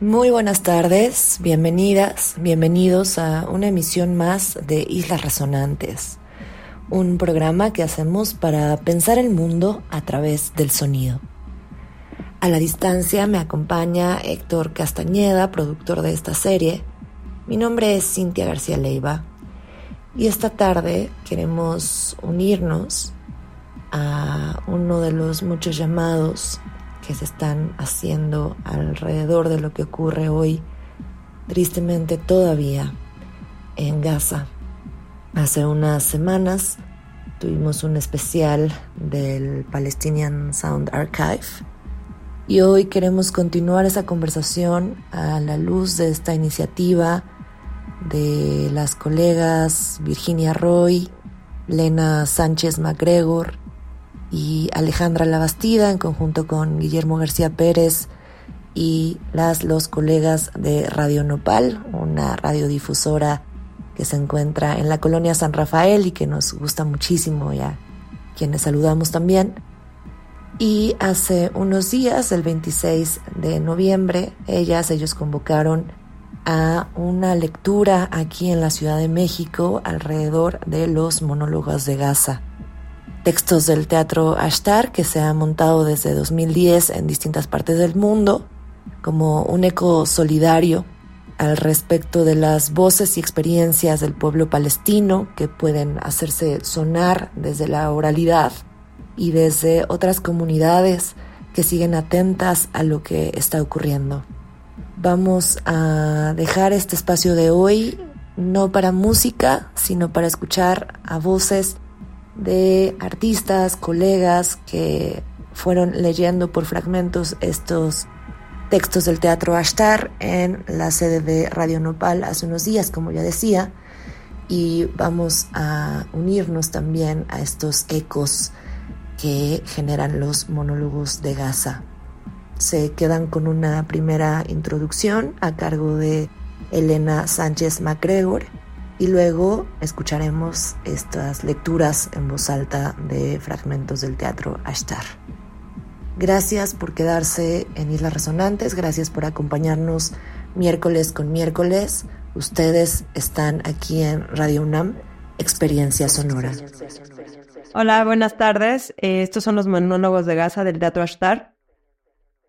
Muy buenas tardes, bienvenidas, bienvenidos a una emisión más de Islas Resonantes, un programa que hacemos para pensar el mundo a través del sonido. A la distancia me acompaña Héctor Castañeda, productor de esta serie. Mi nombre es Cintia García Leiva y esta tarde queremos unirnos a uno de los muchos llamados que se están haciendo alrededor de lo que ocurre hoy, tristemente todavía, en Gaza. Hace unas semanas tuvimos un especial del Palestinian Sound Archive y hoy queremos continuar esa conversación a la luz de esta iniciativa de las colegas Virginia Roy, Lena Sánchez MacGregor y Alejandra Labastida en conjunto con Guillermo García Pérez y las los colegas de Radio Nopal, una radiodifusora que se encuentra en la colonia San Rafael y que nos gusta muchísimo y a quienes saludamos también. Y hace unos días, el 26 de noviembre, ellas, ellos convocaron a una lectura aquí en la Ciudad de México alrededor de los monólogos de Gaza textos del teatro Ashtar que se ha montado desde 2010 en distintas partes del mundo como un eco solidario al respecto de las voces y experiencias del pueblo palestino que pueden hacerse sonar desde la oralidad y desde otras comunidades que siguen atentas a lo que está ocurriendo. Vamos a dejar este espacio de hoy no para música, sino para escuchar a voces de artistas, colegas que fueron leyendo por fragmentos estos textos del teatro Ashtar en la sede de Radio Nopal hace unos días, como ya decía, y vamos a unirnos también a estos ecos que generan los monólogos de Gaza. Se quedan con una primera introducción a cargo de Elena Sánchez MacGregor y luego escucharemos estas lecturas en voz alta de fragmentos del teatro Ashtar. Gracias por quedarse en Islas Resonantes, gracias por acompañarnos miércoles con miércoles. Ustedes están aquí en Radio UNAM, Experiencia Sonora. Hola, buenas tardes. Eh, estos son los monólogos de Gaza del Teatro Ashtar.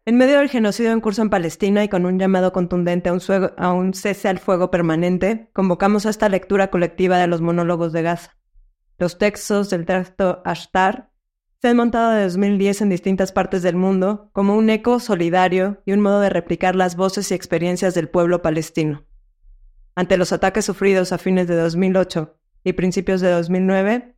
En medio del genocidio en curso en Palestina y con un llamado contundente a un, cese al fuego permanente, convocamos a esta lectura colectiva de los monólogos de Gaza. Los textos del texto Ashtar se han montado desde 2010 en distintas partes del mundo como un eco solidario y un modo de replicar las voces y experiencias del pueblo palestino. Ante los ataques sufridos a fines de 2008 y principios de 2009,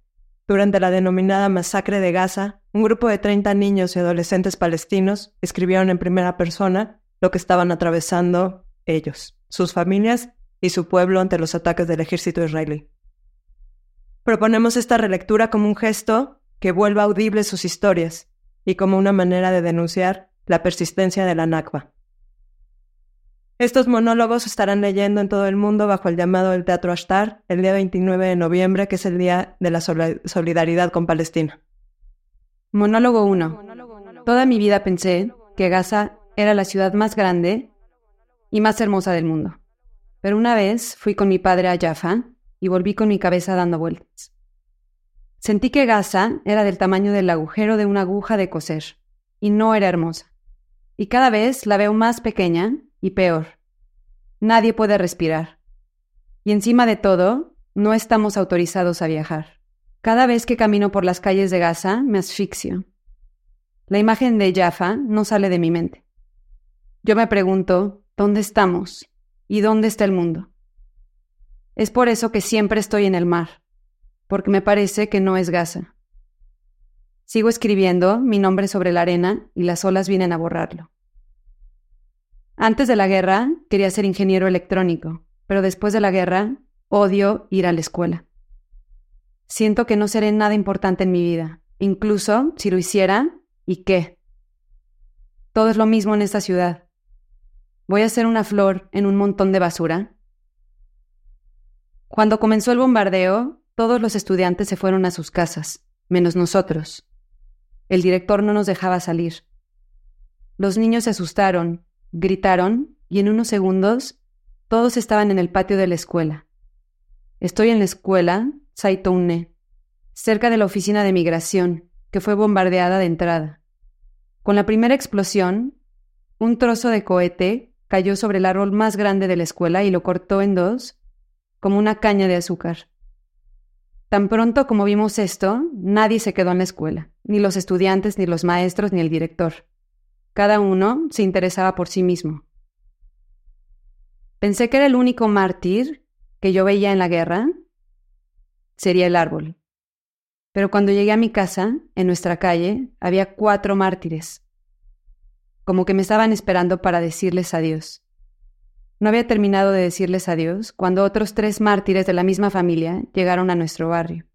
durante la denominada masacre de Gaza, un grupo de 30 niños y adolescentes palestinos escribieron en primera persona lo que estaban atravesando ellos, sus familias y su pueblo ante los ataques del ejército israelí. Proponemos esta relectura como un gesto que vuelva audibles sus historias y como una manera de denunciar la persistencia de la Nakba. Estos monólogos estarán leyendo en todo el mundo bajo el llamado del Teatro Ashtar el día 29 de noviembre, que es el Día de la Solidaridad con Palestina. Monólogo 1. Toda mi vida pensé que Gaza era la ciudad más grande y más hermosa del mundo. Pero una vez fui con mi padre a Jaffa y volví con mi cabeza dando vueltas. Sentí que Gaza era del tamaño del agujero de una aguja de coser y no era hermosa. Y cada vez la veo más pequeña y peor, nadie puede respirar. Y encima de todo, no estamos autorizados a viajar. Cada vez que camino por las calles de Gaza, me asfixio. La imagen de Jaffa no sale de mi mente. Yo me pregunto, ¿dónde estamos? ¿Y dónde está el mundo? Es por eso que siempre estoy en el mar, porque me parece que no es Gaza. Sigo escribiendo mi nombre sobre la arena y las olas vienen a borrarlo. Antes de la guerra quería ser ingeniero electrónico, pero después de la guerra odio ir a la escuela. Siento que no seré nada importante en mi vida, incluso si lo hiciera, ¿y qué? Todo es lo mismo en esta ciudad. ¿Voy a ser una flor en un montón de basura? Cuando comenzó el bombardeo, todos los estudiantes se fueron a sus casas, menos nosotros. El director no nos dejaba salir. Los niños se asustaron, gritaron y en unos segundos todos estaban en el patio de la escuela. Estoy en la escuela Saitoune, cerca de la oficina de migración, que fue bombardeada de entrada. Con la primera explosión, un trozo de cohete cayó sobre el árbol más grande de la escuela y lo cortó en dos, como una caña de azúcar. Tan pronto como vimos esto, nadie se quedó en la escuela, ni los estudiantes, ni los maestros, ni el director. Cada uno se interesaba por sí mismo. Pensé que era el único mártir que yo veía en la guerra. Sería el árbol. Pero cuando llegué a mi casa, en nuestra calle, había cuatro mártires como que me estaban esperando para decirles adiós. No había terminado de decirles adiós cuando otros tres mártires de la misma familia llegaron a nuestro barrio.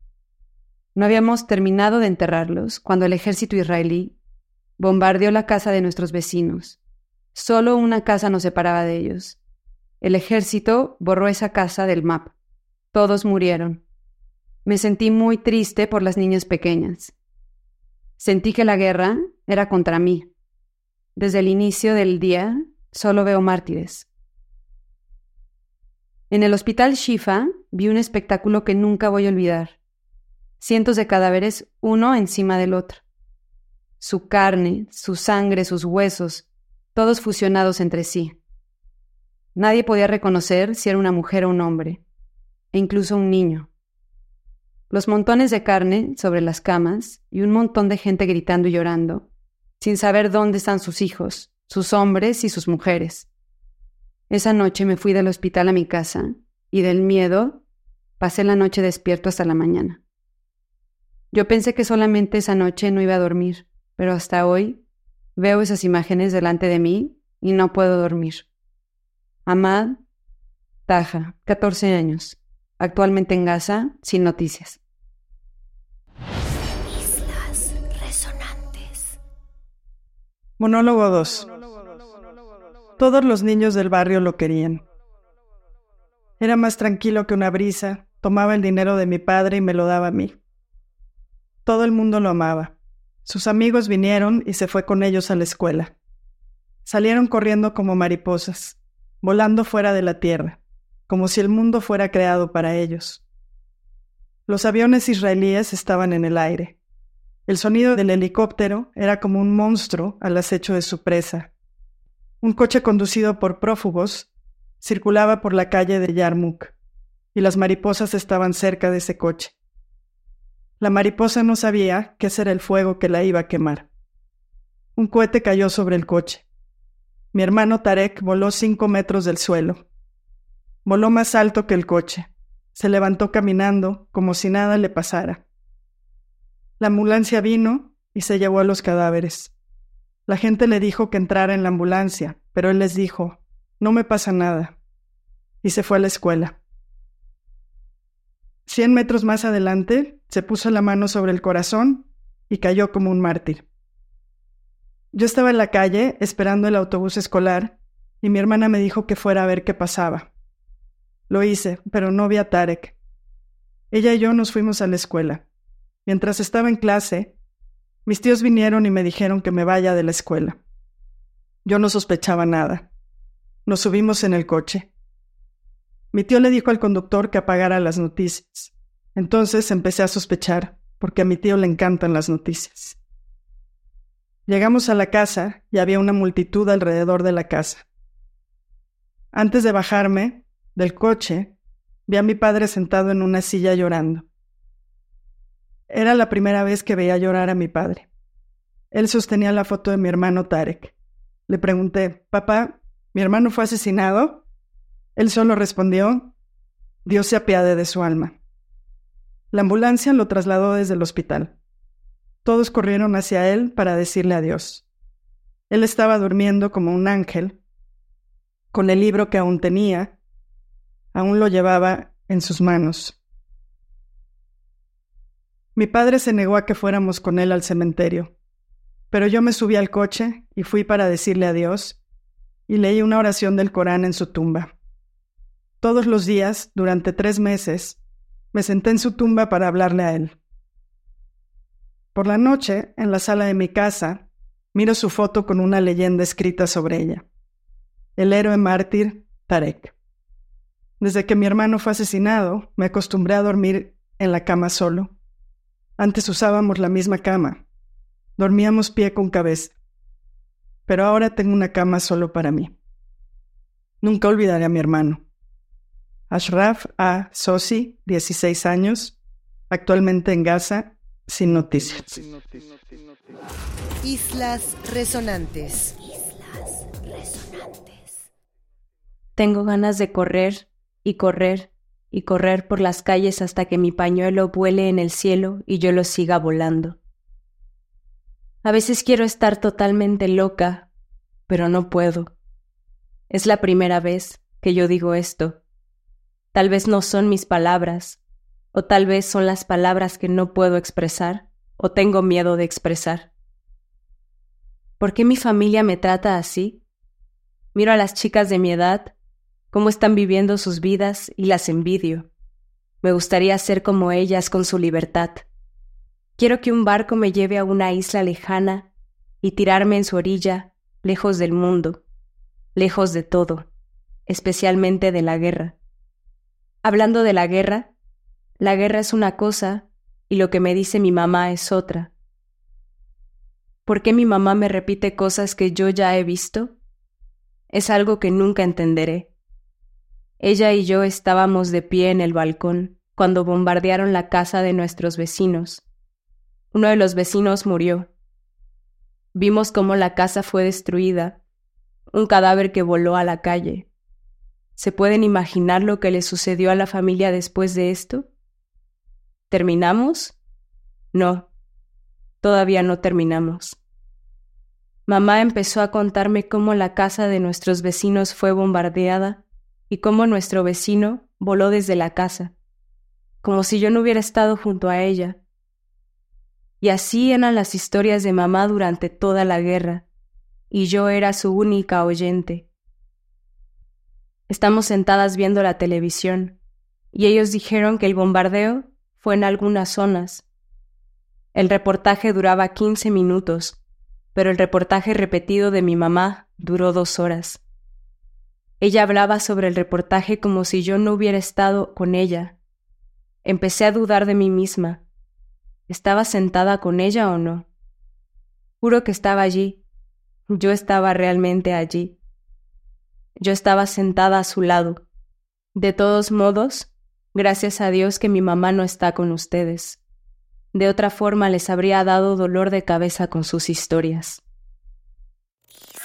No habíamos terminado de enterrarlos cuando el ejército israelí bombardeó la casa de nuestros vecinos. Solo una casa nos separaba de ellos. El ejército borró esa casa del mapa. Todos murieron. Me sentí muy triste por las niñas pequeñas. Sentí que la guerra era contra mí. Desde el inicio del día solo veo mártires. En el hospital Shifa vi un espectáculo que nunca voy a olvidar. Cientos de cadáveres uno encima del otro. Su carne, su sangre, sus huesos, todos fusionados entre sí. Nadie podía reconocer si era una mujer o un hombre, e incluso un niño. Los montones de carne sobre las camas y un montón de gente gritando y llorando sin saber dónde están sus hijos, sus hombres y sus mujeres. Esa noche me fui del hospital a mi casa y del miedo pasé la noche despierto hasta la mañana. Yo pensé que solamente esa noche no iba a dormir, pero hasta hoy veo esas imágenes delante de mí y no puedo dormir. Amad, Taja, 14 años, actualmente en Gaza, sin noticias. Monólogo 2. Todos los niños del barrio lo querían. Era más tranquilo que una brisa, tomaba el dinero de mi padre y me lo daba a mí. Todo el mundo lo amaba. Sus amigos vinieron y se fue con ellos a la escuela. Salieron corriendo como mariposas, volando fuera de la tierra, como si el mundo fuera creado para ellos. Los aviones israelíes estaban en el aire. El sonido del helicóptero era como un monstruo al acecho de su presa. Un coche conducido por prófugos circulaba por la calle de Yarmouk, y las mariposas estaban cerca de ese coche. La mariposa no sabía qué era el fuego que la iba a quemar. Un cohete cayó sobre el coche. Mi hermano Tarek voló cinco metros del suelo. Voló más alto que el coche. Se levantó caminando como si nada le pasara. La ambulancia vino y se llevó a los cadáveres. La gente le dijo que entrara en la ambulancia, pero él les dijo, no me pasa nada. Y se fue a la escuela. Cien metros más adelante, se puso la mano sobre el corazón y cayó como un mártir. Yo estaba en la calle esperando el autobús escolar y mi hermana me dijo que fuera a ver qué pasaba. Lo hice, pero no vi a Tarek. Ella y yo nos fuimos a la escuela. Mientras estaba en clase, mis tíos vinieron y me dijeron que me vaya de la escuela. Yo no sospechaba nada. Nos subimos en el coche. Mi tío le dijo al conductor que apagara las noticias. Entonces empecé a sospechar, porque a mi tío le encantan las noticias. Llegamos a la casa y había una multitud alrededor de la casa. Antes de bajarme del coche, vi a mi padre sentado en una silla llorando. Era la primera vez que veía llorar a mi padre. Él sostenía la foto de mi hermano Tarek. Le pregunté, papá, ¿mi hermano fue asesinado? Él solo respondió, Dios se apiade de su alma. La ambulancia lo trasladó desde el hospital. Todos corrieron hacia él para decirle adiós. Él estaba durmiendo como un ángel, con el libro que aún tenía, Aún lo llevaba en sus manos. Mi padre se negó a que fuéramos con él al cementerio, pero yo me subí al coche y fui para decirle adiós y leí una oración del Corán en su tumba. Todos los días, durante tres meses, me senté en su tumba para hablarle a él. Por la noche, en la sala de mi casa, miro su foto con una leyenda escrita sobre ella. El héroe mártir Tarek. Desde que mi hermano fue asesinado, me acostumbré a dormir en la cama solo. Antes usábamos la misma cama. Dormíamos pie con cabeza. Pero ahora tengo una cama solo para mí. Nunca olvidaré a mi hermano. Ashraf A. Sosi, 16 años, actualmente en Gaza, sin noticias. Islas Resonantes. Tengo ganas de correr y correr y correr por las calles hasta que mi pañuelo vuele en el cielo y yo lo siga volando. A veces quiero estar totalmente loca, pero no puedo. Es la primera vez que yo digo esto. Tal vez no son mis palabras, o tal vez son las palabras que no puedo expresar o tengo miedo de expresar. ¿Por qué mi familia me trata así? Miro a las chicas de mi edad, cómo están viviendo sus vidas y las envidio. Me gustaría ser como ellas con su libertad. Quiero que un barco me lleve a una isla lejana y tirarme en su orilla, lejos del mundo, lejos de todo, especialmente de la guerra. Hablando de la guerra, la guerra es una cosa y lo que me dice mi mamá es otra. ¿Por qué mi mamá me repite cosas que yo ya he visto? Es algo que nunca entenderé. Ella y yo estábamos de pie en el balcón cuando bombardearon la casa de nuestros vecinos. Uno de los vecinos murió. Vimos cómo la casa fue destruida, un cadáver que voló a la calle. ¿Se pueden imaginar lo que le sucedió a la familia después de esto? ¿Terminamos? No, todavía no terminamos. Mamá empezó a contarme cómo la casa de nuestros vecinos fue bombardeada y cómo nuestro vecino voló desde la casa, como si yo no hubiera estado junto a ella. Y así eran las historias de mamá durante toda la guerra, y yo era su única oyente. Estamos sentadas viendo la televisión, y ellos dijeron que el bombardeo fue en algunas zonas. El reportaje duraba 15 minutos, pero el reportaje repetido de mi mamá duró dos horas. Ella hablaba sobre el reportaje como si yo no hubiera estado con ella. Empecé a dudar de mí misma. ¿Estaba sentada con ella o no? Juro que estaba allí. Yo estaba realmente allí. Yo estaba sentada a su lado. De todos modos, Gracias a Dios que mi mamá no está con ustedes. De otra forma les habría dado dolor de cabeza con sus historias.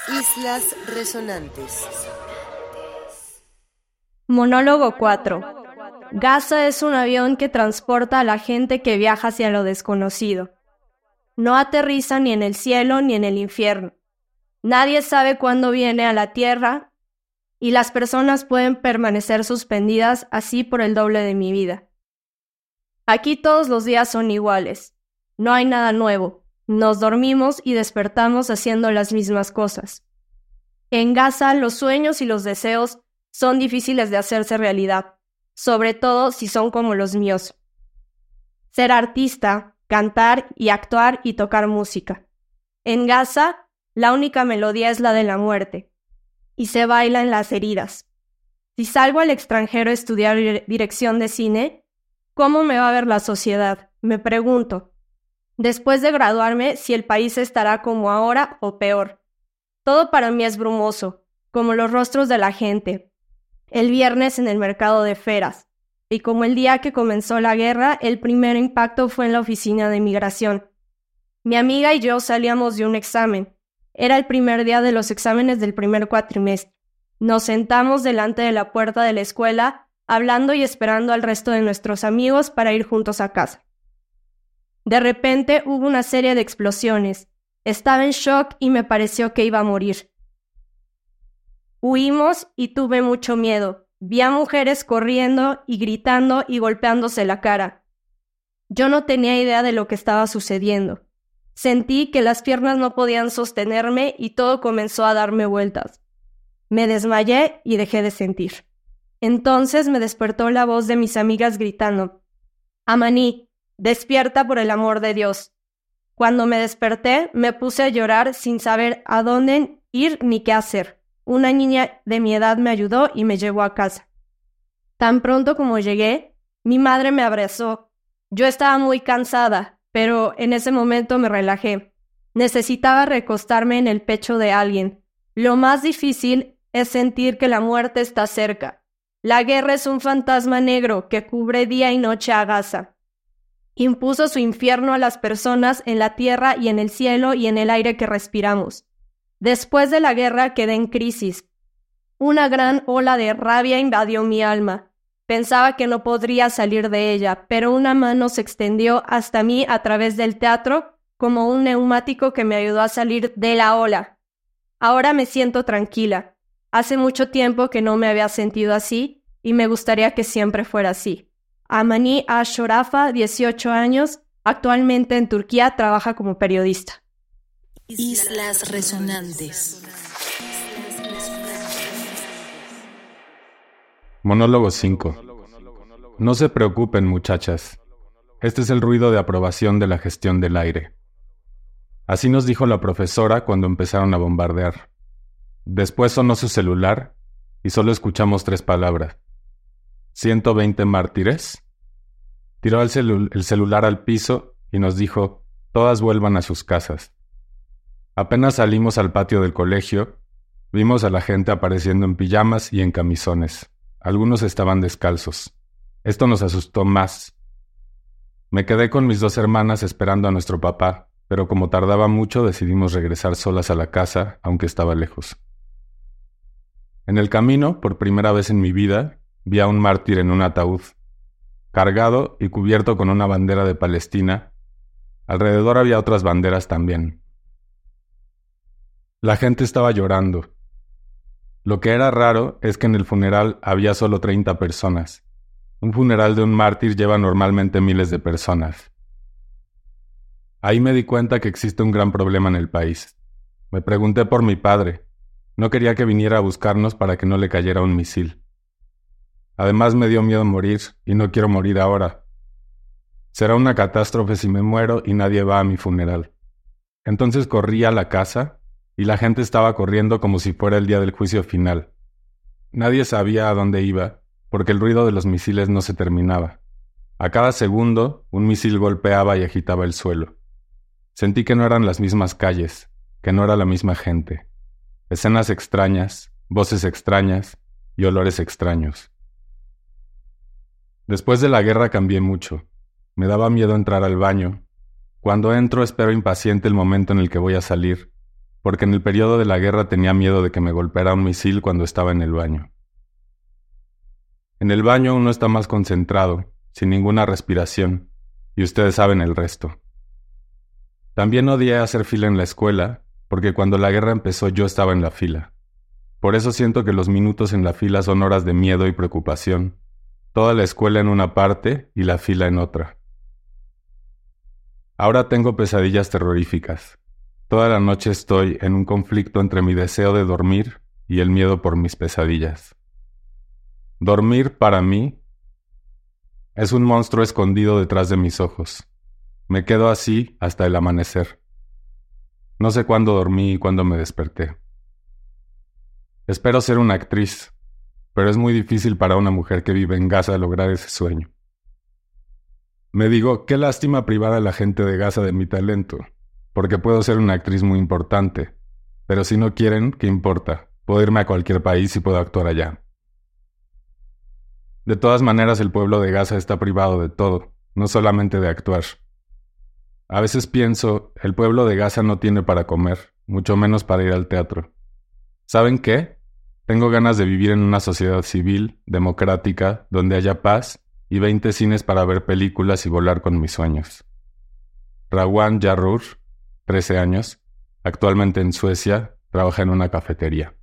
Islas Resonantes. Monólogo 4. Gaza es un avión que transporta a la gente que viaja hacia lo desconocido. No aterriza ni en el cielo ni en el infierno. Nadie sabe cuándo viene a la tierra y las personas pueden permanecer suspendidas así por el doble de mi vida. Aquí todos los días son iguales. No hay nada nuevo. Nos dormimos y despertamos haciendo las mismas cosas. En Gaza los sueños y los deseos son difíciles de hacerse realidad, sobre todo si son como los míos. Ser artista, cantar y actuar y tocar música. En Gaza, la única melodía es la de la muerte y se baila en las heridas. Si salgo al extranjero a estudiar dirección de cine, ¿cómo me va a ver la sociedad? Me pregunto. Después de graduarme, si el país estará como ahora o peor. Todo para mí es brumoso, como los rostros de la gente. El viernes en el mercado de feras. Y como el día que comenzó la guerra, el primer impacto fue en la oficina de migración. Mi amiga y yo salíamos de un examen. Era el primer día de los exámenes del primer cuatrimestre. Nos sentamos delante de la puerta de la escuela, hablando y esperando al resto de nuestros amigos para ir juntos a casa. De repente hubo una serie de explosiones. Estaba en shock y me pareció que iba a morir. Huimos y tuve mucho miedo. Vi a mujeres corriendo y gritando y golpeándose la cara. Yo no tenía idea de lo que estaba sucediendo. Sentí que las piernas no podían sostenerme y todo comenzó a darme vueltas. Me desmayé y dejé de sentir. Entonces me despertó la voz de mis amigas gritando, Amaní, despierta por el amor de Dios. Cuando me desperté, me puse a llorar sin saber a dónde ir ni qué hacer. Una niña de mi edad me ayudó y me llevó a casa. Tan pronto como llegué, mi madre me abrazó. Yo estaba muy cansada, pero en ese momento me relajé. Necesitaba recostarme en el pecho de alguien. Lo más difícil es sentir que la muerte está cerca. La guerra es un fantasma negro que cubre día y noche a Gaza. Impuso su infierno a las personas en la tierra y en el cielo y en el aire que respiramos. Después de la guerra quedé en crisis. Una gran ola de rabia invadió mi alma. Pensaba que no podría salir de ella, pero una mano se extendió hasta mí a través del teatro como un neumático que me ayudó a salir de la ola. Ahora me siento tranquila. Hace mucho tiempo que no me había sentido así y me gustaría que siempre fuera así. Amani Ashorafa, 18 años, actualmente en Turquía trabaja como periodista. Islas Resonantes. Monólogo 5. No se preocupen, muchachas. Este es el ruido de aprobación de la gestión del aire. Así nos dijo la profesora cuando empezaron a bombardear. Después sonó su celular y solo escuchamos tres palabras. ¿120 mártires? Tiró el, el celular al piso y nos dijo, todas vuelvan a sus casas. Apenas salimos al patio del colegio, vimos a la gente apareciendo en pijamas y en camisones. Algunos estaban descalzos. Esto nos asustó más. Me quedé con mis dos hermanas esperando a nuestro papá, pero como tardaba mucho decidimos regresar solas a la casa, aunque estaba lejos. En el camino, por primera vez en mi vida, vi a un mártir en un ataúd, cargado y cubierto con una bandera de Palestina. Alrededor había otras banderas también. La gente estaba llorando. Lo que era raro es que en el funeral había solo 30 personas. Un funeral de un mártir lleva normalmente miles de personas. Ahí me di cuenta que existe un gran problema en el país. Me pregunté por mi padre. No quería que viniera a buscarnos para que no le cayera un misil. Además me dio miedo morir y no quiero morir ahora. Será una catástrofe si me muero y nadie va a mi funeral. Entonces corrí a la casa y la gente estaba corriendo como si fuera el día del juicio final. Nadie sabía a dónde iba, porque el ruido de los misiles no se terminaba. A cada segundo, un misil golpeaba y agitaba el suelo. Sentí que no eran las mismas calles, que no era la misma gente. Escenas extrañas, voces extrañas y olores extraños. Después de la guerra cambié mucho. Me daba miedo entrar al baño. Cuando entro espero impaciente el momento en el que voy a salir, porque en el periodo de la guerra tenía miedo de que me golpeara un misil cuando estaba en el baño. En el baño uno está más concentrado, sin ninguna respiración, y ustedes saben el resto. También odié hacer fila en la escuela, porque cuando la guerra empezó yo estaba en la fila. Por eso siento que los minutos en la fila son horas de miedo y preocupación, toda la escuela en una parte y la fila en otra. Ahora tengo pesadillas terroríficas, Toda la noche estoy en un conflicto entre mi deseo de dormir y el miedo por mis pesadillas. Dormir para mí es un monstruo escondido detrás de mis ojos. Me quedo así hasta el amanecer. No sé cuándo dormí y cuándo me desperté. Espero ser una actriz, pero es muy difícil para una mujer que vive en Gaza lograr ese sueño. Me digo, qué lástima privar a la gente de Gaza de mi talento, porque puedo ser una actriz muy importante. Pero si no quieren, ¿qué importa? Puedo irme a cualquier país y puedo actuar allá. De todas maneras, el pueblo de Gaza está privado de todo, no solamente de actuar. A veces pienso, el pueblo de Gaza no tiene para comer, mucho menos para ir al teatro. ¿Saben qué? Tengo ganas de vivir en una sociedad civil, democrática, donde haya paz y 20 cines para ver películas y volar con mis sueños. Rawan Yarur 13 años. Actualmente en Suecia trabaja en una cafetería.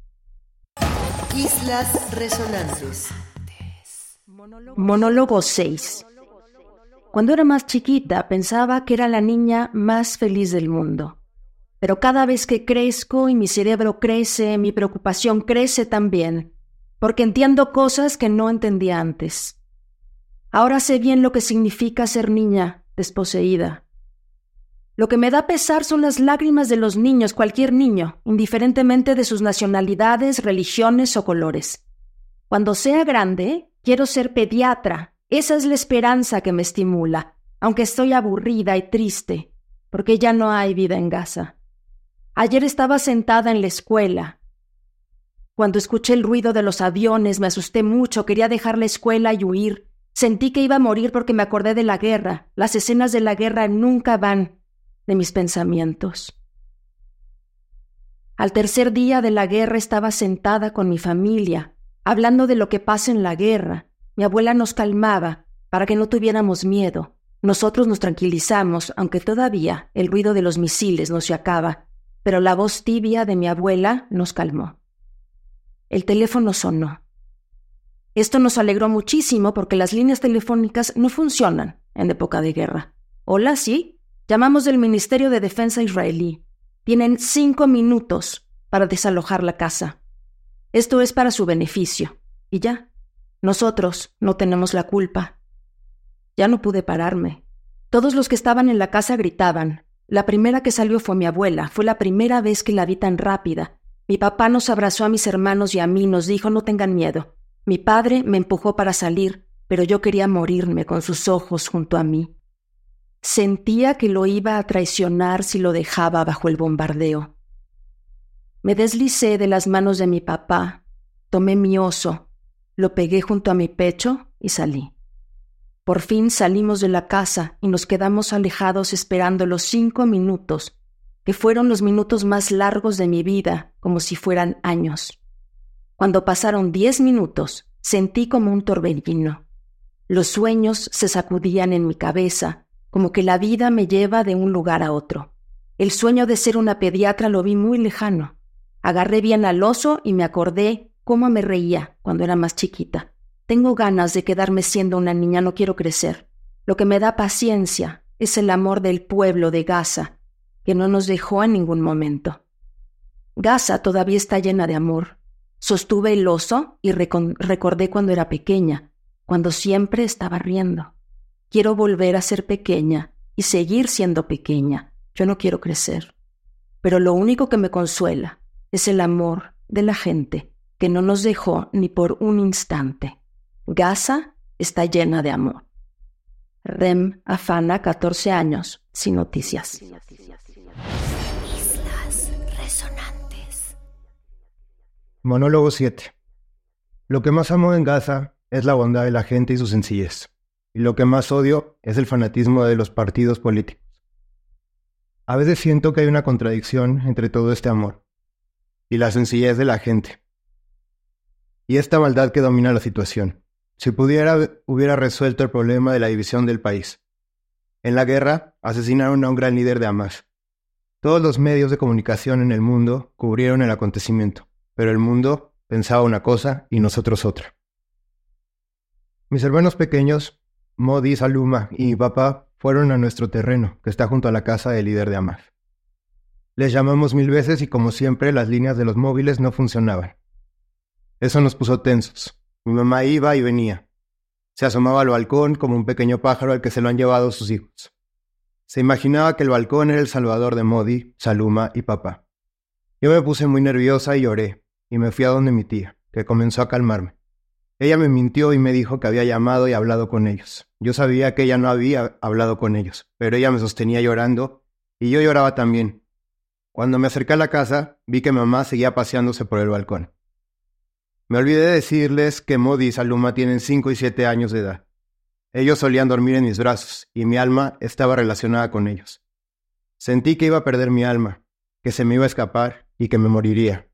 Islas Resonantes. Monólogo 6. Cuando era más chiquita pensaba que era la niña más feliz del mundo. Pero cada vez que crezco y mi cerebro crece, mi preocupación crece también, porque entiendo cosas que no entendía antes. Ahora sé bien lo que significa ser niña desposeída. Lo que me da pesar son las lágrimas de los niños, cualquier niño, indiferentemente de sus nacionalidades, religiones o colores. Cuando sea grande, quiero ser pediatra. Esa es la esperanza que me estimula, aunque estoy aburrida y triste, porque ya no hay vida en Gaza. Ayer estaba sentada en la escuela. Cuando escuché el ruido de los aviones me asusté mucho, quería dejar la escuela y huir. Sentí que iba a morir porque me acordé de la guerra. Las escenas de la guerra nunca van de mis pensamientos. Al tercer día de la guerra estaba sentada con mi familia, hablando de lo que pasa en la guerra. Mi abuela nos calmaba para que no tuviéramos miedo. Nosotros nos tranquilizamos, aunque todavía el ruido de los misiles no se acaba, pero la voz tibia de mi abuela nos calmó. El teléfono sonó. Esto nos alegró muchísimo porque las líneas telefónicas no funcionan en época de guerra. Hola, sí. Llamamos del Ministerio de Defensa israelí. Tienen cinco minutos para desalojar la casa. Esto es para su beneficio. Y ya, nosotros no tenemos la culpa. Ya no pude pararme. Todos los que estaban en la casa gritaban. La primera que salió fue mi abuela. Fue la primera vez que la vi tan rápida. Mi papá nos abrazó a mis hermanos y a mí, nos dijo no tengan miedo. Mi padre me empujó para salir, pero yo quería morirme con sus ojos junto a mí. Sentía que lo iba a traicionar si lo dejaba bajo el bombardeo. Me deslicé de las manos de mi papá, tomé mi oso, lo pegué junto a mi pecho y salí. Por fin salimos de la casa y nos quedamos alejados esperando los cinco minutos, que fueron los minutos más largos de mi vida, como si fueran años. Cuando pasaron diez minutos, sentí como un torbellino. Los sueños se sacudían en mi cabeza, como que la vida me lleva de un lugar a otro. El sueño de ser una pediatra lo vi muy lejano. Agarré bien al oso y me acordé cómo me reía cuando era más chiquita. Tengo ganas de quedarme siendo una niña, no quiero crecer. Lo que me da paciencia es el amor del pueblo de Gaza, que no nos dejó en ningún momento. Gaza todavía está llena de amor. Sostuve el oso y recordé cuando era pequeña, cuando siempre estaba riendo. Quiero volver a ser pequeña y seguir siendo pequeña. Yo no quiero crecer. Pero lo único que me consuela es el amor de la gente que no nos dejó ni por un instante. Gaza está llena de amor. Rem afana 14 años, sin noticias. Islas resonantes. Monólogo 7. Lo que más amo en Gaza es la bondad de la gente y su sencillez. Y lo que más odio es el fanatismo de los partidos políticos. A veces siento que hay una contradicción entre todo este amor y la sencillez de la gente. Y esta maldad que domina la situación. Si pudiera, hubiera resuelto el problema de la división del país. En la guerra, asesinaron a un gran líder de Hamas. Todos los medios de comunicación en el mundo cubrieron el acontecimiento, pero el mundo pensaba una cosa y nosotros otra. Mis hermanos pequeños, Modi, Saluma y papá fueron a nuestro terreno, que está junto a la casa del líder de Hamas. Les llamamos mil veces y como siempre las líneas de los móviles no funcionaban. Eso nos puso tensos. Mi mamá iba y venía. Se asomaba al balcón como un pequeño pájaro al que se lo han llevado sus hijos. Se imaginaba que el balcón era el salvador de Modi, Saluma y papá. Yo me puse muy nerviosa y lloré, y me fui a donde mi tía, que comenzó a calmarme. Ella me mintió y me dijo que había llamado y hablado con ellos. Yo sabía que ella no había hablado con ellos, pero ella me sostenía llorando, y yo lloraba también, cuando me acerqué a la casa, vi que mamá seguía paseándose por el balcón. Me olvidé de decirles que Modi y Saluma tienen 5 y 7 años de edad. Ellos solían dormir en mis brazos, y mi alma estaba relacionada con ellos. Sentí que iba a perder mi alma, que se me iba a escapar y que me moriría.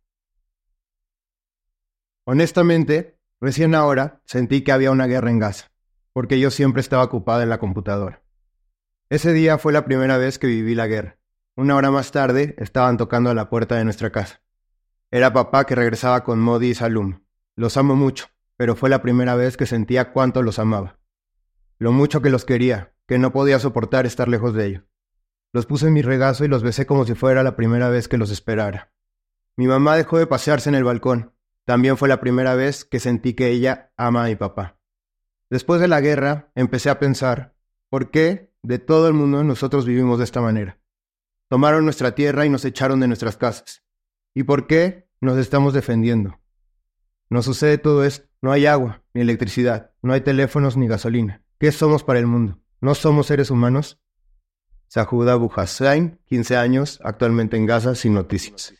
Honestamente, recién ahora sentí que había una guerra en Gaza, porque yo siempre estaba ocupada en la computadora. Ese día fue la primera vez que viví la guerra. Una hora más tarde estaban tocando a la puerta de nuestra casa. Era papá que regresaba con Modi y Salum. Los amo mucho, pero fue la primera vez que sentía cuánto los amaba. Lo mucho que los quería, que no podía soportar estar lejos de ellos. Los puse en mi regazo y los besé como si fuera la primera vez que los esperara. Mi mamá dejó de pasearse en el balcón. También fue la primera vez que sentí que ella ama a mi papá. Después de la guerra, empecé a pensar, ¿por qué de todo el mundo nosotros vivimos de esta manera? Tomaron nuestra tierra y nos echaron de nuestras casas. ¿Y por qué nos estamos defendiendo? Nos sucede todo esto. No hay agua, ni electricidad, no hay teléfonos ni gasolina. ¿Qué somos para el mundo? ¿No somos seres humanos? Sahuda Bujassain, 15 años, actualmente en Gaza, sin noticias.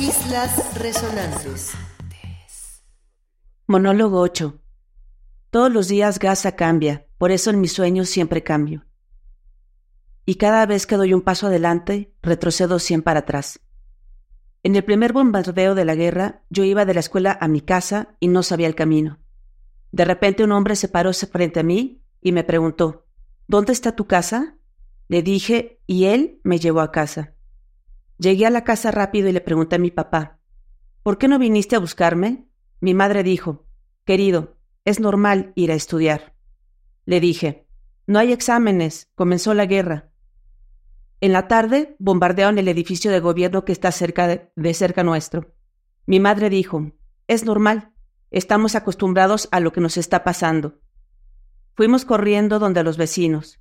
Islas Resonantes. Monólogo 8. Todos los días Gaza cambia, por eso en mis sueños siempre cambio. Y cada vez que doy un paso adelante, retrocedo 100 para atrás. En el primer bombardeo de la guerra, yo iba de la escuela a mi casa y no sabía el camino. De repente un hombre se paró frente a mí y me preguntó, ¿Dónde está tu casa? Le dije y él me llevó a casa. Llegué a la casa rápido y le pregunté a mi papá, ¿por qué no viniste a buscarme? Mi madre dijo, querido, es normal ir a estudiar. Le dije, no hay exámenes, comenzó la guerra. En la tarde bombardearon el edificio de gobierno que está cerca de, de cerca nuestro. Mi madre dijo, es normal, estamos acostumbrados a lo que nos está pasando. Fuimos corriendo donde los vecinos,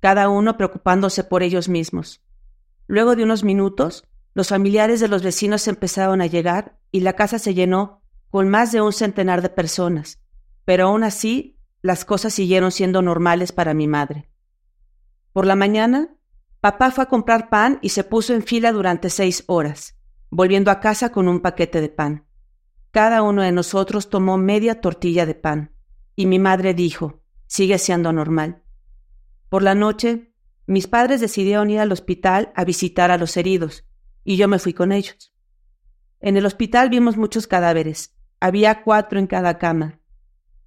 cada uno preocupándose por ellos mismos. Luego de unos minutos, los familiares de los vecinos empezaron a llegar y la casa se llenó con más de un centenar de personas, pero aún así las cosas siguieron siendo normales para mi madre. Por la mañana, papá fue a comprar pan y se puso en fila durante seis horas, volviendo a casa con un paquete de pan. Cada uno de nosotros tomó media tortilla de pan, y mi madre dijo, sigue siendo normal. Por la noche, mis padres decidieron ir al hospital a visitar a los heridos, y yo me fui con ellos. En el hospital vimos muchos cadáveres. Había cuatro en cada cama,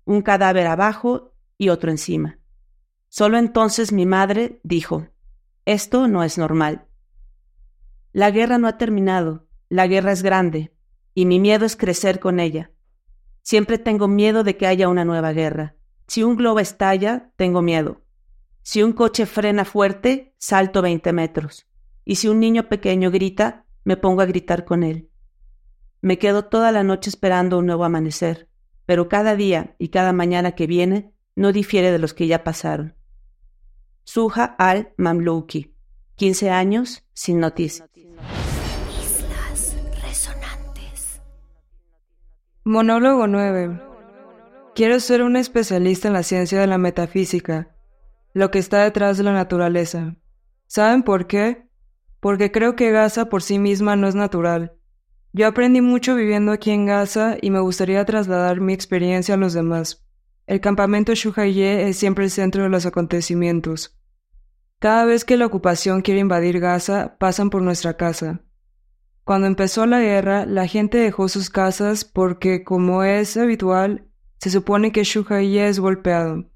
un cadáver abajo y otro encima. Solo entonces mi madre dijo, esto no es normal. La guerra no ha terminado, la guerra es grande, y mi miedo es crecer con ella. Siempre tengo miedo de que haya una nueva guerra. Si un globo estalla, tengo miedo. Si un coche frena fuerte, salto 20 metros. Y si un niño pequeño grita, me pongo a gritar con él. Me quedo toda la noche esperando un nuevo amanecer, pero cada día y cada mañana que viene no difiere de los que ya pasaron. Suja al-Mamlouki, 15 años, sin noticia. Islas Resonantes. Monólogo 9. Quiero ser un especialista en la ciencia de la metafísica, lo que está detrás de la naturaleza. ¿Saben por qué? Porque creo que Gaza por sí misma no es natural. Yo aprendí mucho viviendo aquí en Gaza y me gustaría trasladar mi experiencia a los demás. El campamento Shuhaye es siempre el centro de los acontecimientos. Cada vez que la ocupación quiere invadir Gaza, pasan por nuestra casa. Cuando empezó la guerra, la gente dejó sus casas porque, como es habitual, se supone que Shuhaiye es golpeado,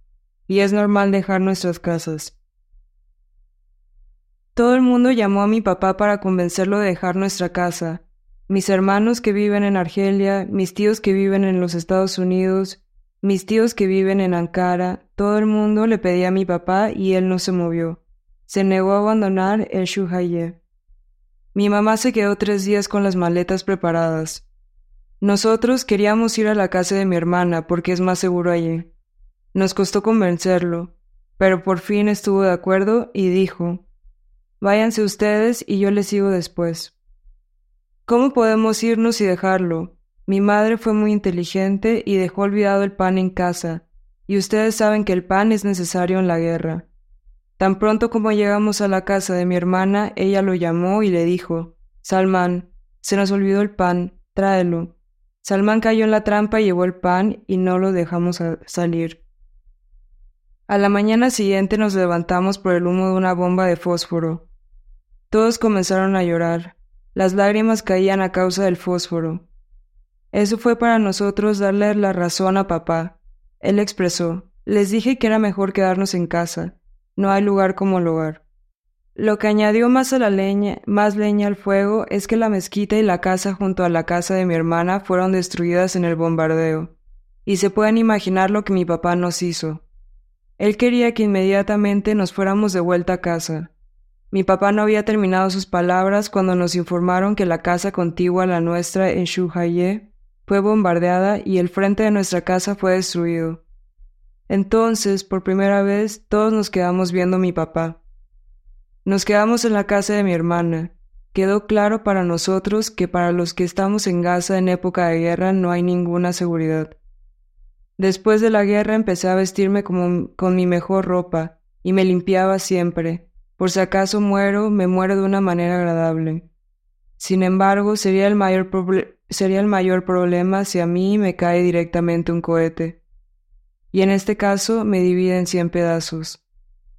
y es normal dejar nuestras casas. Todo el mundo llamó a mi papá para convencerlo de dejar nuestra casa. Mis hermanos que viven en Argelia, mis tíos que viven en los Estados Unidos, mis tíos que viven en Ankara, todo el mundo le pedía a mi papá y él no se movió. Se negó a abandonar el Shuhaiye. Mi mamá se quedó tres días con las maletas preparadas. Nosotros queríamos ir a la casa de mi hermana porque es más seguro allí. Nos costó convencerlo, pero por fin estuvo de acuerdo y dijo, Váyanse ustedes y yo les sigo después. ¿Cómo podemos irnos y dejarlo? Mi madre fue muy inteligente y dejó olvidado el pan en casa, y ustedes saben que el pan es necesario en la guerra. Tan pronto como llegamos a la casa de mi hermana, ella lo llamó y le dijo, Salman, se nos olvidó el pan, tráelo. Salmán cayó en la trampa y llevó el pan y no lo dejamos salir. A la mañana siguiente nos levantamos por el humo de una bomba de fósforo. Todos comenzaron a llorar. Las lágrimas caían a causa del fósforo. Eso fue para nosotros darle la razón a papá. Él expresó, les dije que era mejor quedarnos en casa. No hay lugar como el hogar. Lo que añadió más a la leña, más leña al fuego es que la mezquita y la casa junto a la casa de mi hermana fueron destruidas en el bombardeo. Y se pueden imaginar lo que mi papá nos hizo. Él quería que inmediatamente nos fuéramos de vuelta a casa. Mi papá no había terminado sus palabras cuando nos informaron que la casa contigua a la nuestra en Shuhaye fue bombardeada y el frente de nuestra casa fue destruido. Entonces, por primera vez, todos nos quedamos viendo a mi papá. Nos quedamos en la casa de mi hermana. Quedó claro para nosotros que para los que estamos en Gaza en época de guerra no hay ninguna seguridad. Después de la guerra empecé a vestirme con mi mejor ropa y me limpiaba siempre. Por si acaso muero, me muero de una manera agradable. Sin embargo, sería el mayor, sería el mayor problema si a mí me cae directamente un cohete. Y en este caso me divide en cien pedazos.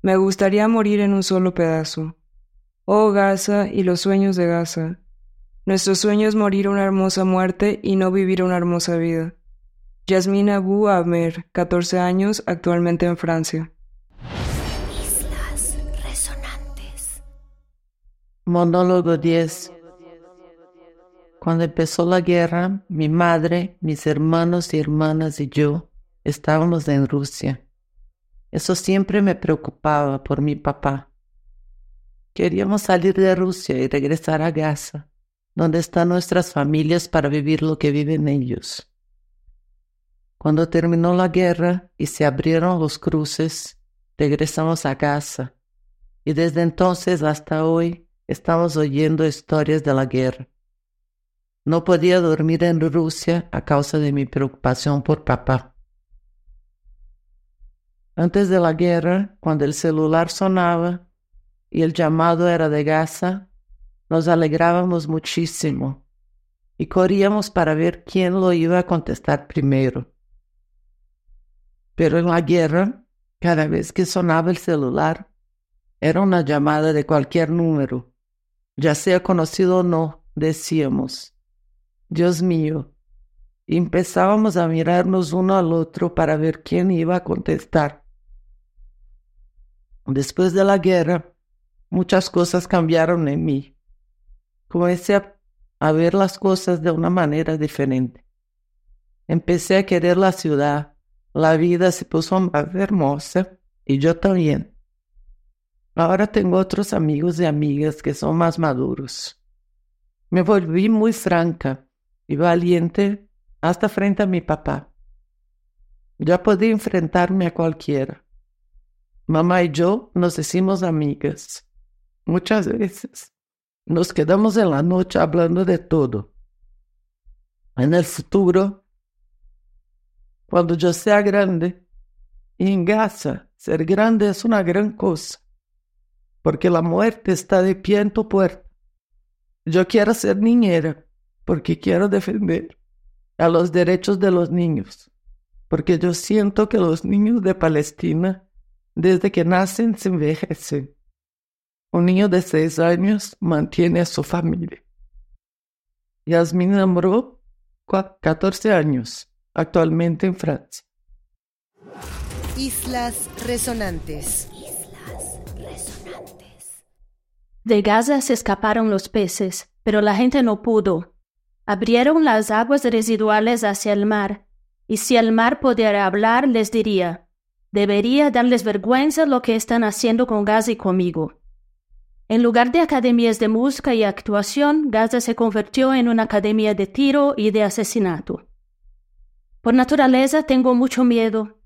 Me gustaría morir en un solo pedazo. Oh Gaza y los sueños de Gaza. Nuestro sueño es morir una hermosa muerte y no vivir una hermosa vida. Yasmina Abu Amer, 14 años, actualmente en Francia. Islas resonantes. Monólogo 10. Cuando empezó la guerra, mi madre, mis hermanos y hermanas y yo estábamos en Rusia. Eso siempre me preocupaba por mi papá. Queríamos salir de Rusia y regresar a Gaza, donde están nuestras familias para vivir lo que viven ellos. Cuando terminó la guerra y se abrieron los cruces, regresamos a Gaza y desde entonces hasta hoy estamos oyendo historias de la guerra. No podía dormir en Rusia a causa de mi preocupación por papá. Antes de la guerra, cuando el celular sonaba y el llamado era de Gaza, nos alegrábamos muchísimo y corríamos para ver quién lo iba a contestar primero. Pero en la guerra, cada vez que sonaba el celular, era una llamada de cualquier número, ya sea conocido o no, decíamos, Dios mío, empezábamos a mirarnos uno al otro para ver quién iba a contestar. Después de la guerra, muchas cosas cambiaron en mí. Comencé a, a, ver las cosas de una manera diferente. Empecé a querer la ciudad, la vida se puso más hermosa y yo también. Ahora tengo otros amigos y amigas que son más maduros. Me volví muy franca y valiente hasta frente a mi papá. Ya podía enfrentarme a cualquiera. Mamá y yo nos decimos amigas. Muchas veces nos quedamos en la noche hablando de todo. En el futuro, cuando yo sea grande, y en Gaza, ser grande es una gran cosa, porque la muerte está de pie en tu puerta. Yo quiero ser niñera, porque quiero defender a los derechos de los niños, porque yo siento que los niños de Palestina desde que nacen se envejecen. Un niño de seis años mantiene a su familia. Yasmin Amro, 14 años, actualmente en Francia. Islas Resonantes. Islas Resonantes. De Gaza se escaparon los peces, pero la gente no pudo. Abrieron las aguas residuales hacia el mar, y si el mar pudiera hablar, les diría, Debería darles vergüenza lo que están haciendo con Gaza y conmigo. En lugar de academias de música y actuación, Gaza se convirtió en una academia de tiro y de asesinato. Por naturaleza tengo mucho miedo.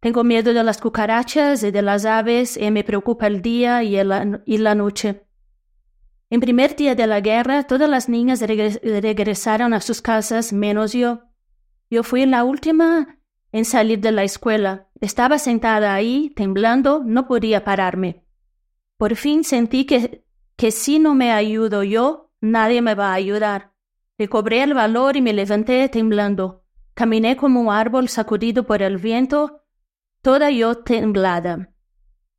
Tengo miedo de las cucarachas y de las aves y me preocupa el día y, la noche. En primer día de la guerra, todas las niñas regresaron a sus casas, menos yo. Yo fui la última en salir de la escuela. Estaba sentada ahí, temblando, no podía pararme. Por fin sentí que, que si no me ayudo yo, nadie me va a ayudar. Recobré el valor y me levanté temblando. Caminé como un árbol sacudido por el viento, toda yo temblada.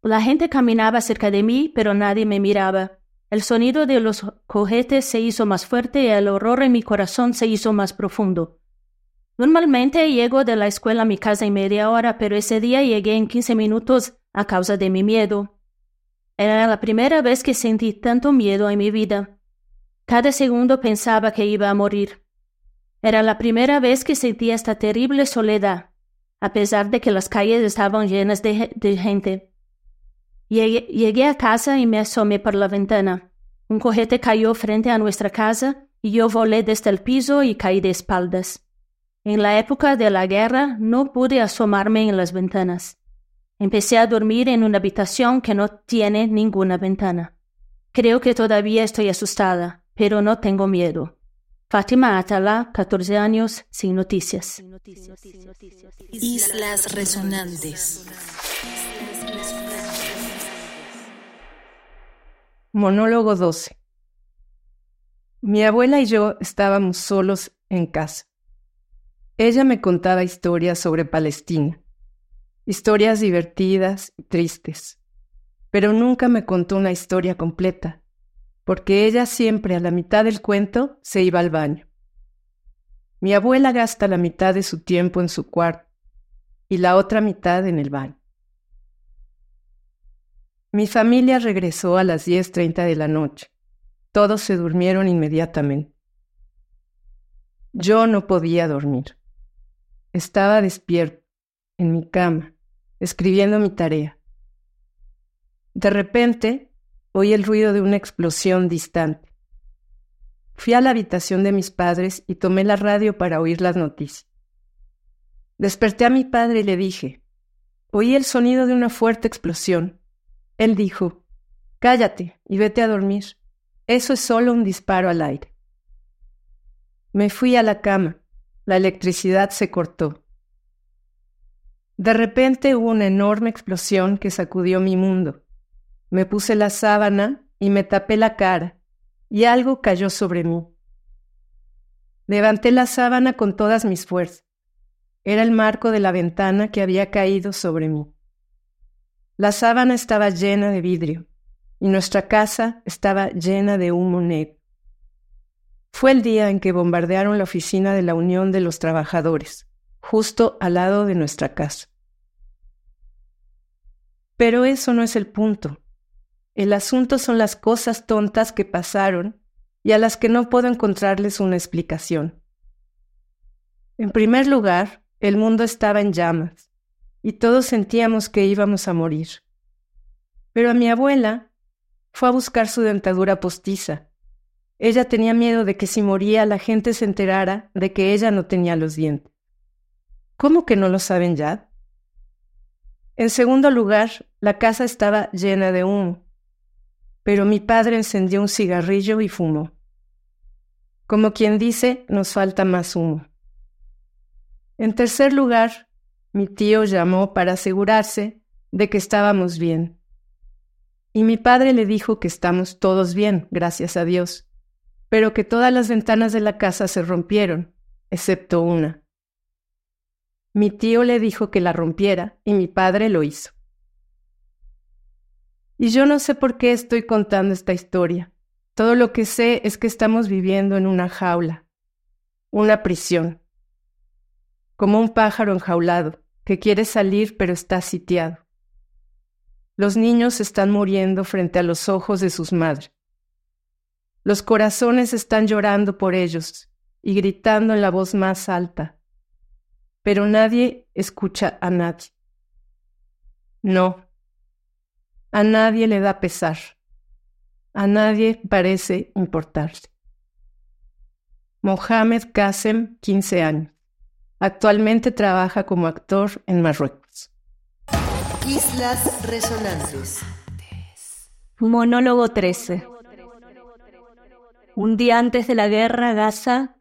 La gente caminaba cerca de mí, pero nadie me miraba. El sonido de los cohetes se hizo más fuerte y el horror en mi corazón se hizo más profundo. Normalmente llego de la escuela a mi casa en media hora, pero ese día llegué en 15 minutos a causa de mi miedo. Era la primera vez que sentí tanto miedo en mi vida. Cada segundo pensaba que iba a morir. Era la primera vez que sentía esta terrible soledad, a pesar de que las calles estaban llenas de, gente. Llegué, a casa y me asomé por la ventana. Un cohete cayó frente a nuestra casa y yo volé desde el piso y caí de espaldas. En la época de la guerra no pude asomarme en las ventanas. Empecé a dormir en una habitación que no tiene ninguna ventana. Creo que todavía estoy asustada, pero no tengo miedo. Fátima Atala, 14 años, sin noticias. Islas Resonantes. Monólogo 12. Mi abuela y yo estábamos solos en casa. Ella me contaba historias sobre Palestina, historias divertidas y tristes, pero nunca me contó una historia completa porque ella siempre a la mitad del cuento se iba al baño. Mi abuela gasta la mitad de su tiempo en su cuarto y la otra mitad en el baño. Mi familia regresó a las 10.30 de la noche. Todos se durmieron inmediatamente. Yo no podía dormir. Estaba despierto, en mi cama, escribiendo mi tarea. De repente Oí el ruido de una explosión distante. Fui a la habitación de mis padres y tomé la radio para oír las noticias. Desperté a mi padre y le dije, oí el sonido de una fuerte explosión. Él dijo, cállate y vete a dormir. Eso es solo un disparo al aire. Me fui a la cama. La electricidad se cortó. De repente hubo una enorme explosión que sacudió mi mundo. Me puse la sábana y me tapé la cara, y algo cayó sobre mí. Levanté la sábana con todas mis fuerzas. Era el marco de la ventana que había caído sobre mí. La sábana estaba llena de vidrio, y nuestra casa estaba llena de humo negro. Fue el día en que bombardearon la oficina de la Unión de los Trabajadores, justo al lado de nuestra casa. Pero eso no es el punto. El asunto son las cosas tontas que pasaron y a las que no puedo encontrarles una explicación. En primer lugar, el mundo estaba en llamas y todos sentíamos que íbamos a morir. Pero a mi abuela fue a buscar su dentadura postiza. Ella tenía miedo de que si moría la gente se enterara de que ella no tenía los dientes. ¿Cómo que no lo saben ya? En segundo lugar, la casa estaba llena de humo pero mi padre encendió un cigarrillo y fumó. Como quien dice, nos falta más humo. En tercer lugar, mi tío llamó para asegurarse de que estábamos bien. Y mi padre le dijo que estamos todos bien, gracias a Dios, pero que todas las ventanas de la casa se rompieron, excepto una. Mi tío le dijo que la rompiera y mi padre lo hizo. Y yo no sé por qué estoy contando esta historia. Todo lo que sé es que estamos viviendo en una jaula, una prisión, como un pájaro enjaulado que quiere salir pero está sitiado. Los niños están muriendo frente a los ojos de sus madres. Los corazones están llorando por ellos y gritando en la voz más alta, pero nadie escucha a nadie. No, a nadie le da pesar. A nadie parece importarse. Mohamed Qasem, 15 años. Actualmente trabaja como actor en Marruecos. Islas Resonantes. Monólogo 13. Un día antes de la guerra, Gaza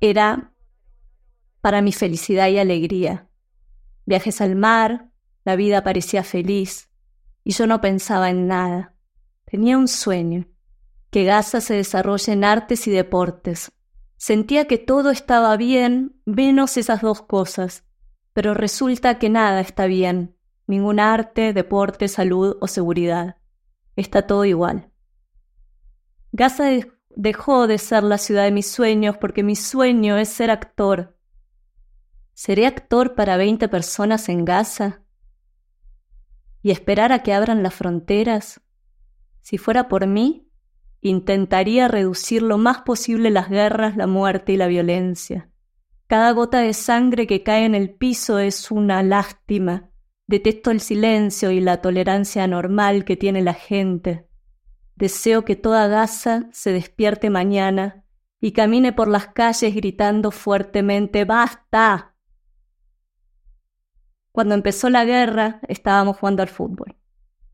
era para mi felicidad y alegría. Viajes al mar, la vida parecía feliz y yo no pensaba en nada. Tenía un sueño, que Gaza se desarrolle en artes y deportes. Sentía que todo estaba bien, menos esas dos cosas, pero resulta que nada está bien, ningún arte, deporte, salud o seguridad. Está todo igual. Gaza dejó de ser la ciudad de mis sueños porque mi sueño es ser actor. ¿Seré actor para 20 personas en Gaza? Y esperar a que abran las fronteras Si fuera por mí, intentaría reducir lo más posible las guerras, la muerte y la violencia. Cada gota de sangre que cae en el piso es una lástima. Detesto el silencio y la tolerancia normal que tiene la gente. Deseo que toda Gaza se despierte mañana y camine por las calles gritando fuertemente ¡Basta! Cuando empezó la guerra estábamos jugando al fútbol.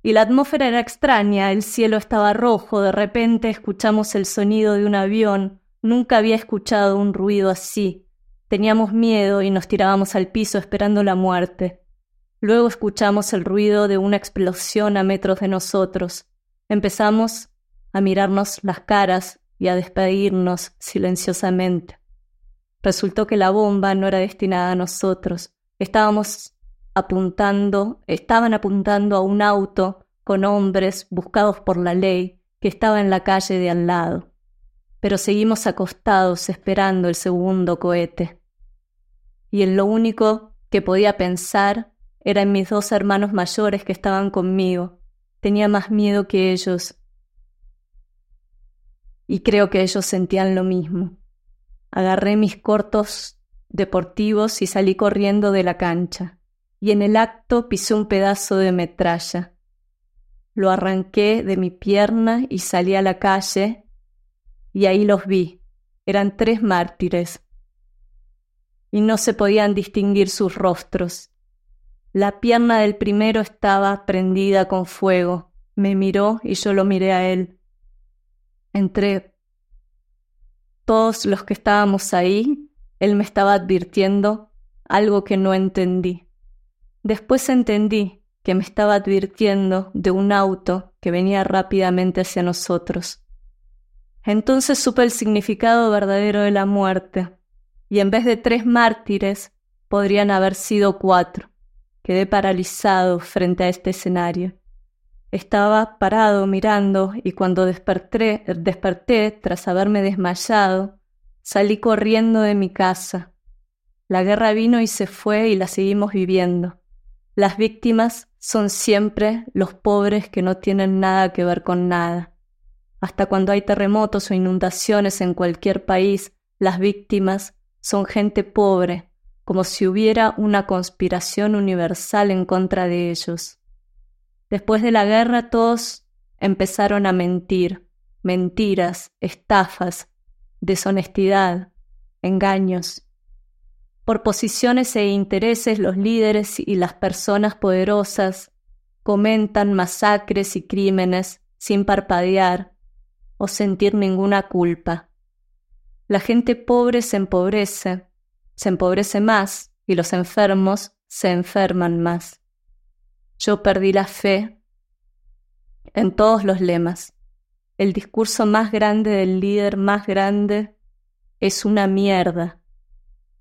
Y la atmósfera era extraña, el cielo estaba rojo, de repente escuchamos el sonido de un avión, nunca había escuchado un ruido así. Teníamos miedo y nos tirábamos al piso esperando la muerte. Luego escuchamos el ruido de una explosión a metros de nosotros. Empezamos a mirarnos las caras y a despedirnos silenciosamente. Resultó que la bomba no era destinada a nosotros. Estábamos apuntando, estaban apuntando a un auto con hombres buscados por la ley que estaba en la calle de al lado. Pero seguimos acostados esperando el segundo cohete. Y en lo único que podía pensar era en mis dos hermanos mayores que estaban conmigo. Tenía más miedo que ellos y creo que ellos sentían lo mismo. Agarré mis cortos deportivos y salí corriendo de la cancha, y en el acto pisé un pedazo de metralla. Lo arranqué de mi pierna y salí a la calle, y ahí los vi. Eran tres mártires, y no se podían distinguir sus rostros. La pierna del primero estaba prendida con fuego. Me miró y yo lo miré a él entre todos los que estábamos ahí, él me estaba advirtiendo algo que no entendí. Después entendí que me estaba advirtiendo de un auto que venía rápidamente hacia nosotros. Entonces supe el significado verdadero de la muerte, y en vez de tres mártires, podrían haber sido cuatro. Quedé paralizado frente a este escenario. Estaba parado mirando y cuando desperté, desperté tras haberme desmayado, salí corriendo de mi casa. La guerra vino y se fue y la seguimos viviendo. Las víctimas son siempre los pobres que no tienen nada que ver con nada. Hasta cuando hay terremotos o inundaciones en cualquier país, las víctimas son gente pobre, como si hubiera una conspiración universal en contra de ellos. Después de la guerra todos empezaron a mentir, mentiras, estafas, deshonestidad, engaños. Por posiciones e intereses los líderes y las personas poderosas comentan masacres y crímenes sin parpadear o sentir ninguna culpa. La gente pobre se empobrece, se empobrece más y los enfermos se enferman más. Yo perdí la fe en todos los lemas. El discurso más grande del líder más grande es una mierda.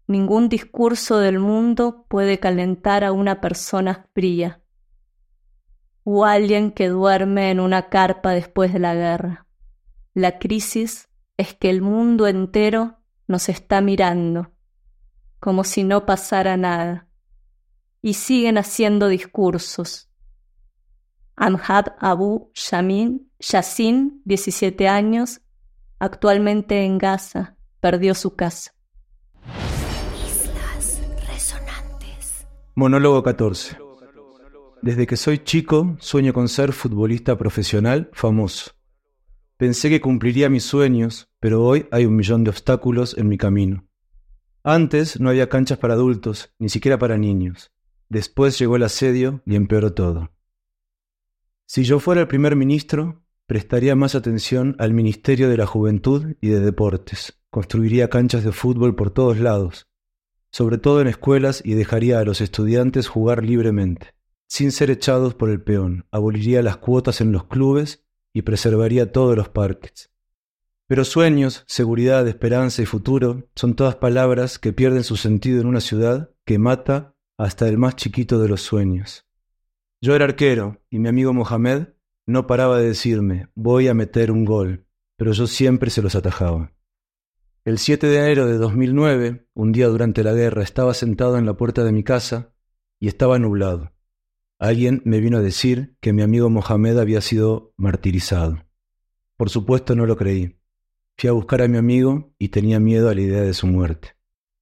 Ningún discurso del mundo puede calentar a una persona fría o alguien que duerme en una carpa después de la guerra. La crisis es que el mundo entero nos está mirando, como si no pasara nada y siguen haciendo discursos. Amjad Abu Shamin, Yassin, 17 años, actualmente en Gaza, perdió su casa. Monólogo 14. Desde que soy chico sueño con ser futbolista profesional famoso. Pensé que cumpliría mis sueños, pero hoy hay un millón de obstáculos en mi camino. Antes no había canchas para adultos, ni siquiera para niños. Después llegó el asedio y empeoró todo. Si yo fuera el primer ministro, prestaría más atención al Ministerio de la Juventud y de Deportes, construiría canchas de fútbol por todos lados, sobre todo en escuelas y dejaría a los estudiantes jugar libremente, sin ser echados por el peón, aboliría las cuotas en los clubes y preservaría todos los parques. Pero sueños, seguridad, esperanza y futuro son todas palabras que pierden su sentido en una ciudad que mata hasta el más chiquito de los sueños. Yo era arquero y mi amigo Mohamed no paraba de decirme, voy a meter un gol, pero yo siempre se los atajaba. El 7 de enero de 2009, un día durante la guerra, estaba sentado en la puerta de mi casa y estaba nublado. alguien me vino a decir que mi amigo Mohamed había sido martirizado. Por supuesto no lo creí. Fui a buscar a mi amigo y tenía miedo a la idea de su muerte.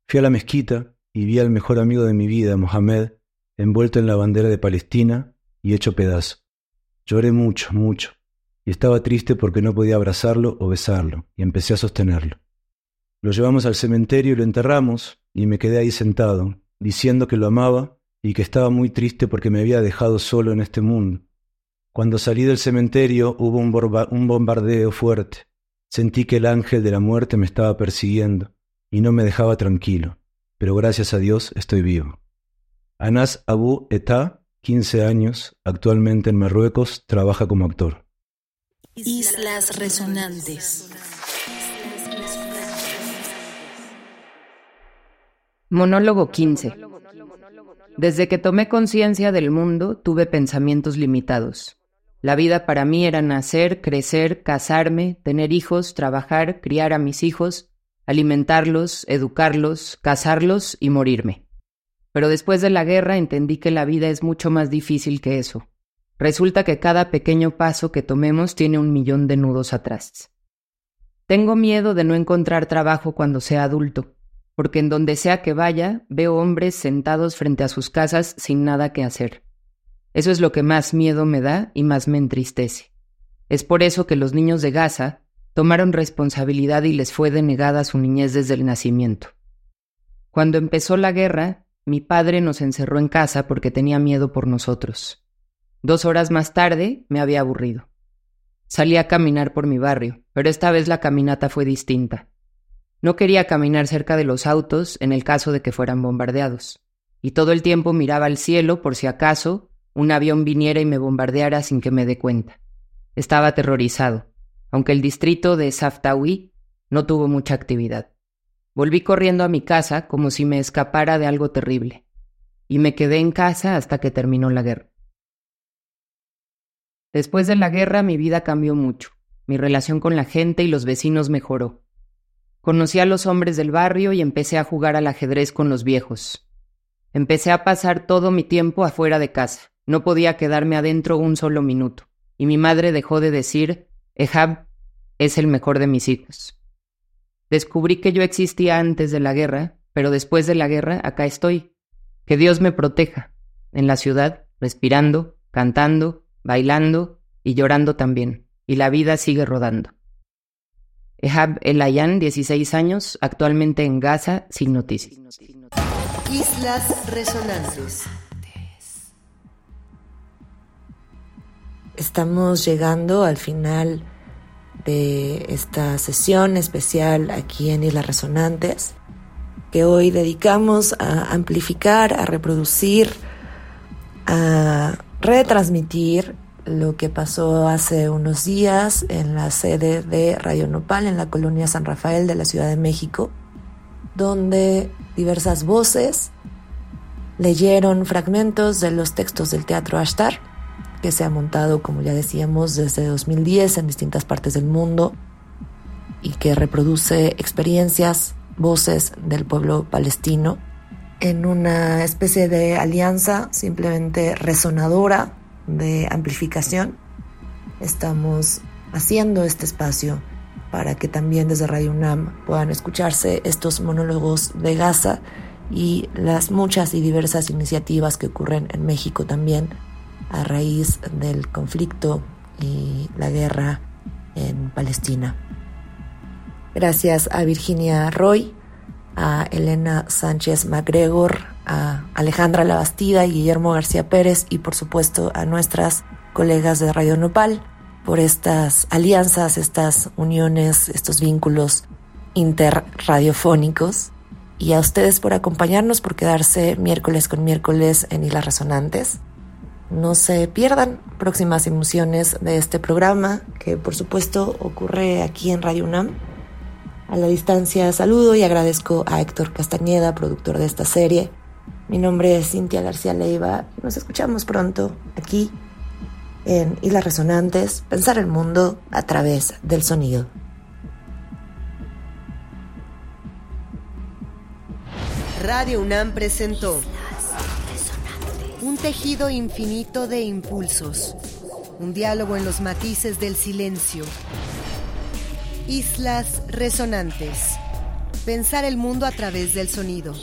Fui a la mezquita y vi al mejor amigo de mi vida, Mohamed, envuelto en la bandera de Palestina y hecho pedazo. Lloré mucho, mucho, y estaba triste porque no podía abrazarlo o besarlo, y empecé a sostenerlo. Lo llevamos al cementerio y lo enterramos, y me quedé ahí sentado, diciendo que lo amaba y que estaba muy triste porque me había dejado solo en este mundo. Cuando salí del cementerio hubo un, bombardeo fuerte. Sentí que el ángel de la muerte me estaba persiguiendo y no me dejaba tranquilo, pero gracias a Dios estoy vivo. Anas Abu Eta, 15 años, actualmente en Marruecos, trabaja como actor. Islas Resonantes. Monólogo 15. Desde que tomé conciencia del mundo, tuve pensamientos limitados. La vida para mí era nacer, crecer, casarme, tener hijos, trabajar, criar a mis hijos, alimentarlos, educarlos, casarlos y morirme. Pero después de la guerra entendí que la vida es mucho más difícil que eso. Resulta que cada pequeño paso que tomemos tiene un millón de nudos atrás. Tengo miedo de no encontrar trabajo cuando sea adulto, porque en donde sea que vaya veo hombres sentados frente a sus casas sin nada que hacer. Eso es lo que más miedo me da y más me entristece. Es por eso que los niños de Gaza tomaron responsabilidad y les fue denegada su niñez desde el nacimiento. Cuando empezó la guerra, mi padre nos encerró en casa porque tenía miedo por nosotros. Dos horas más tarde me había aburrido. Salí a caminar por mi barrio, pero esta vez la caminata fue distinta. No quería caminar cerca de los autos en el caso de que fueran bombardeados, y todo el tiempo miraba al cielo por si acaso un avión viniera y me bombardeara sin que me dé cuenta. Estaba aterrorizado, aunque el distrito de Saftawi no tuvo mucha actividad. Volví corriendo a mi casa como si me escapara de algo terrible, y me quedé en casa hasta que terminó la guerra. Después de la guerra mi vida cambió mucho, mi relación con la gente y los vecinos mejoró. Conocí a los hombres del barrio y empecé a jugar al ajedrez con los viejos. Empecé a pasar todo mi tiempo afuera de casa. No podía quedarme adentro un solo minuto, y mi madre dejó de decir, Ehab es el mejor de mis hijos. Descubrí que yo existía antes de la guerra, pero después de la guerra acá estoy. Que Dios me proteja, en la ciudad, respirando, cantando, bailando y llorando también, y la vida sigue rodando. Ehab Elayan, 16 años, actualmente en Gaza, sin noticias. Islas Resonantes. Estamos llegando al final de esta sesión especial aquí en Islas Resonantes, que hoy dedicamos a amplificar, a reproducir, a retransmitir lo que pasó hace unos días en la sede de Radio Nopal en la colonia San Rafael de la Ciudad de México, donde diversas voces leyeron fragmentos de los textos del teatro Ashtar que se ha montado, como ya decíamos, desde 2010 en distintas partes del mundo y que reproduce experiencias, voces del pueblo palestino en una especie de alianza simplemente resonadora de amplificación. Estamos haciendo este espacio para que también desde Radio UNAM puedan escucharse estos monólogos de Gaza y las muchas y diversas iniciativas que ocurren en México también a raíz del conflicto y la guerra en Palestina. Gracias a Virginia Roy, a Elena Sánchez MacGregor, a Alejandra Labastida y Guillermo García Pérez y por supuesto a nuestras colegas de Radio Nopal por estas alianzas, estas uniones, estos vínculos interradiofónicos y a ustedes por acompañarnos, por quedarse miércoles con miércoles en Islas Resonantes. No se pierdan próximas emociones de este programa, que por supuesto ocurre aquí en Radio UNAM. A la distancia saludo y agradezco a Héctor Castañeda, productor de esta serie. Mi nombre es Cintia García Leiva. Nos escuchamos pronto aquí en Islas Resonantes, pensar el mundo a través del sonido. Radio UNAM presentó Un tejido infinito de impulsos. Un diálogo en los matices del silencio. Islas resonantes. Pensar el mundo a través del sonido.